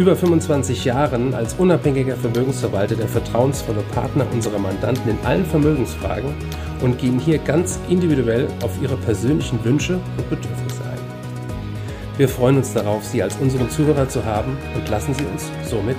über 25 Jahren als unabhängiger Vermögensverwalter der vertrauensvolle Partner unserer Mandanten in allen Vermögensfragen und gehen hier ganz individuell auf ihre persönlichen Wünsche und Bedürfnisse ein. Wir freuen uns darauf, Sie als unseren Zuhörer zu haben und lassen Sie uns somit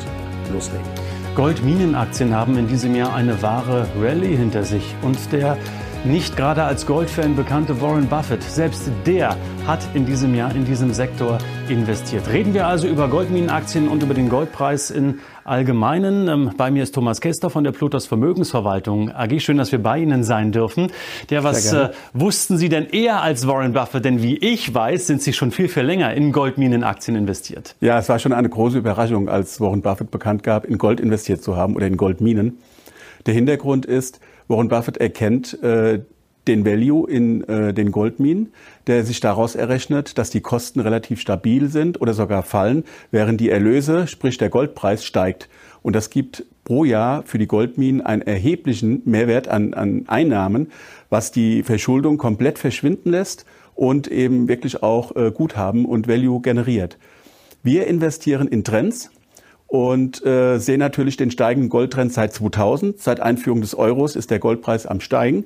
loslegen. Goldminenaktien haben in diesem Jahr eine wahre Rallye hinter sich und der nicht gerade als Goldfan bekannte Warren Buffett, selbst der hat in diesem Jahr in diesem Sektor investiert. Reden wir also über Goldminenaktien und über den Goldpreis in Allgemeinen. Ähm, bei mir ist Thomas Kester von der Plutos Vermögensverwaltung AG. Schön, dass wir bei Ihnen sein dürfen. Der, was äh, wussten Sie denn eher als Warren Buffett? Denn wie ich weiß, sind Sie schon viel, viel länger in Goldminenaktien investiert. Ja, es war schon eine große Überraschung, als Warren Buffett bekannt gab, in Gold investiert zu haben oder in Goldminen. Der Hintergrund ist, Warren Buffett erkennt äh, den Value in äh, den Goldminen, der sich daraus errechnet, dass die Kosten relativ stabil sind oder sogar fallen, während die Erlöse, sprich der Goldpreis, steigt. Und das gibt pro Jahr für die Goldminen einen erheblichen Mehrwert an, an Einnahmen, was die Verschuldung komplett verschwinden lässt und eben wirklich auch äh, Guthaben und Value generiert. Wir investieren in Trends, und äh, sehen natürlich den steigenden Goldtrend seit 2000. Seit Einführung des Euros ist der Goldpreis am steigen.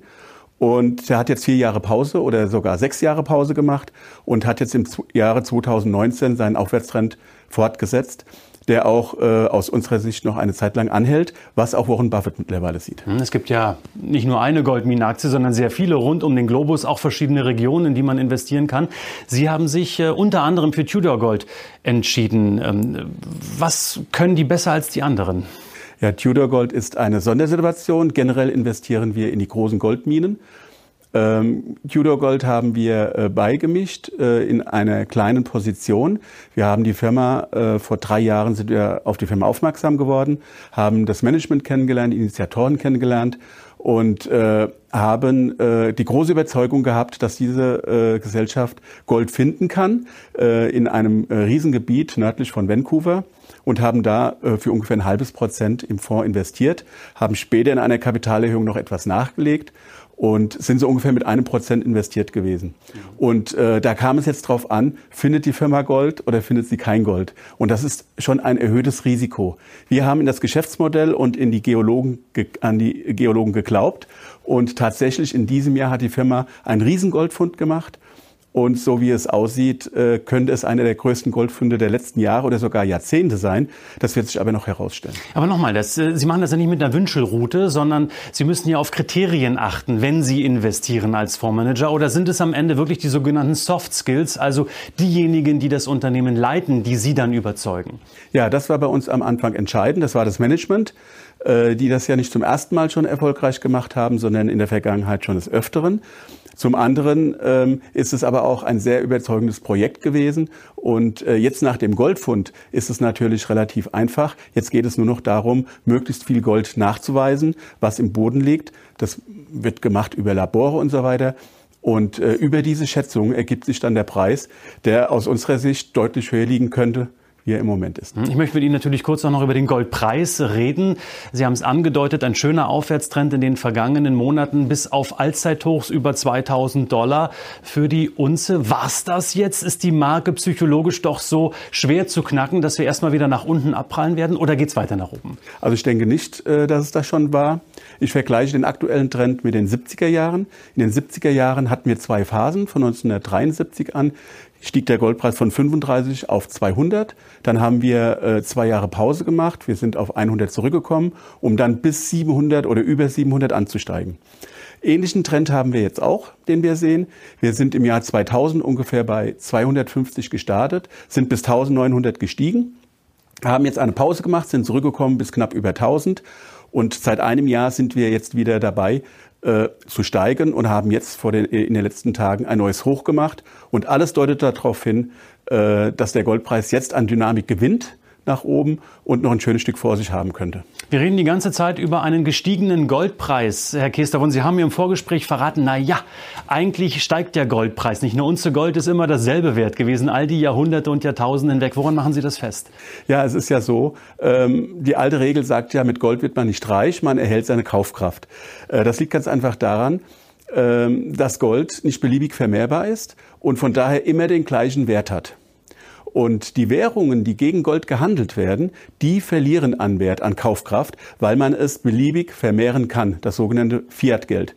Und er hat jetzt vier Jahre Pause oder sogar sechs Jahre Pause gemacht und hat jetzt im Jahre 2019 seinen Aufwärtstrend fortgesetzt der auch äh, aus unserer Sicht noch eine Zeit lang anhält, was auch Warren Buffett mittlerweile sieht. Hm, es gibt ja nicht nur eine Goldminenaktie, sondern sehr viele rund um den Globus, auch verschiedene Regionen, in die man investieren kann. Sie haben sich äh, unter anderem für Tudor Gold entschieden. Ähm, was können die besser als die anderen? Ja, Tudor Gold ist eine Sondersituation. Generell investieren wir in die großen Goldminen. Ähm, Tudor Gold haben wir äh, beigemischt äh, in einer kleinen Position. Wir haben die Firma, äh, vor drei Jahren sind wir auf die Firma aufmerksam geworden, haben das Management kennengelernt, die Initiatoren kennengelernt und äh, haben äh, die große Überzeugung gehabt, dass diese äh, Gesellschaft Gold finden kann äh, in einem äh, Riesengebiet nördlich von Vancouver und haben da äh, für ungefähr ein halbes Prozent im Fonds investiert, haben später in einer Kapitalerhöhung noch etwas nachgelegt und sind so ungefähr mit einem Prozent investiert gewesen. Und äh, da kam es jetzt drauf an, findet die Firma Gold oder findet sie kein Gold? Und das ist schon ein erhöhtes Risiko. Wir haben in das Geschäftsmodell und in die Geologen, an die Geologen geglaubt und tatsächlich in diesem Jahr hat die Firma einen Riesengoldfund gemacht und so wie es aussieht, äh, könnte es einer der größten Goldfunde der letzten Jahre oder sogar Jahrzehnte sein. Das wird sich aber noch herausstellen. Aber nochmal, äh, Sie machen das ja nicht mit einer Wünschelroute, sondern Sie müssen ja auf Kriterien achten, wenn Sie investieren als Fondsmanager. Oder sind es am Ende wirklich die sogenannten Soft Skills, also diejenigen, die das Unternehmen leiten, die Sie dann überzeugen? Ja, das war bei uns am Anfang entscheidend. Das war das Management äh, die das ja nicht zum ersten Mal schon erfolgreich gemacht haben, sondern in der Vergangenheit schon des Öfteren. Zum anderen ähm, ist es aber auch ein sehr überzeugendes Projekt gewesen. Und äh, jetzt nach dem Goldfund ist es natürlich relativ einfach. Jetzt geht es nur noch darum, möglichst viel Gold nachzuweisen, was im Boden liegt. Das wird gemacht über Labore und so weiter. Und äh, über diese Schätzung ergibt sich dann der Preis, der aus unserer Sicht deutlich höher liegen könnte wie er im Moment ist. Ich möchte mit Ihnen natürlich kurz noch über den Goldpreis reden. Sie haben es angedeutet, ein schöner Aufwärtstrend in den vergangenen Monaten bis auf Allzeithochs über 2000 Dollar für die Unze. Was das jetzt? Ist die Marke psychologisch doch so schwer zu knacken, dass wir erstmal wieder nach unten abprallen werden oder geht es weiter nach oben? Also ich denke nicht, äh, dass es das schon war. Ich vergleiche den aktuellen Trend mit den 70er Jahren. In den 70er Jahren hatten wir zwei Phasen von 1973 an stieg der Goldpreis von 35 auf 200. Dann haben wir äh, zwei Jahre Pause gemacht. Wir sind auf 100 zurückgekommen, um dann bis 700 oder über 700 anzusteigen. Ähnlichen Trend haben wir jetzt auch, den wir sehen. Wir sind im Jahr 2000 ungefähr bei 250 gestartet, sind bis 1900 gestiegen, haben jetzt eine Pause gemacht, sind zurückgekommen bis knapp über 1000 und seit einem Jahr sind wir jetzt wieder dabei, äh, zu steigen und haben jetzt vor den, in den letzten Tagen ein neues Hoch gemacht. Und alles deutet darauf hin, äh, dass der Goldpreis jetzt an Dynamik gewinnt nach oben und noch ein schönes Stück vor sich haben könnte. Wir reden die ganze Zeit über einen gestiegenen Goldpreis, Herr Kester. Und Sie haben mir im Vorgespräch verraten, na ja, eigentlich steigt der Goldpreis nicht. Eine Unze Gold ist immer dasselbe wert gewesen, all die Jahrhunderte und Jahrtausende hinweg. Woran machen Sie das fest? Ja, es ist ja so, ähm, die alte Regel sagt ja, mit Gold wird man nicht reich, man erhält seine Kaufkraft. Äh, das liegt ganz einfach daran, ähm, dass Gold nicht beliebig vermehrbar ist und von daher immer den gleichen Wert hat. Und die Währungen, die gegen Gold gehandelt werden, die verlieren an Wert, an Kaufkraft, weil man es beliebig vermehren kann, das sogenannte Fiat-Geld.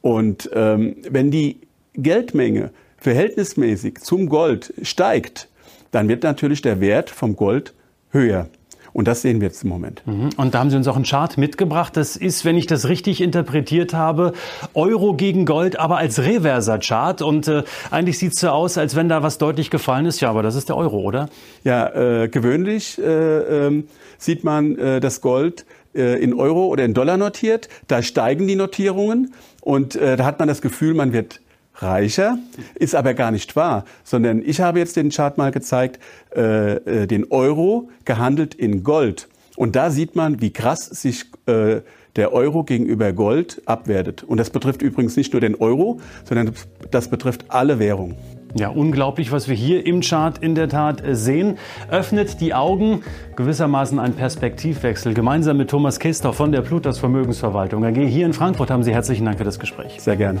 Und ähm, wenn die Geldmenge verhältnismäßig zum Gold steigt, dann wird natürlich der Wert vom Gold höher. Und das sehen wir jetzt im Moment. Mhm. Und da haben Sie uns auch einen Chart mitgebracht. Das ist, wenn ich das richtig interpretiert habe, Euro gegen Gold, aber als reverser Chart. Und äh, eigentlich sieht es so aus, als wenn da was deutlich gefallen ist. Ja, aber das ist der Euro, oder? Ja, äh, gewöhnlich äh, äh, sieht man äh, das Gold äh, in Euro oder in Dollar notiert. Da steigen die Notierungen und äh, da hat man das Gefühl, man wird reicher, ist aber gar nicht wahr, sondern ich habe jetzt den Chart mal gezeigt, äh, äh, den Euro gehandelt in Gold. Und da sieht man, wie krass sich äh, der Euro gegenüber Gold abwertet. Und das betrifft übrigens nicht nur den Euro, sondern das betrifft alle Währungen. Ja, unglaublich, was wir hier im Chart in der Tat äh, sehen. Öffnet die Augen, gewissermaßen ein Perspektivwechsel. Gemeinsam mit Thomas Kester von der Plutas Vermögensverwaltung AG hier in Frankfurt haben Sie herzlichen Dank für das Gespräch. Sehr gerne.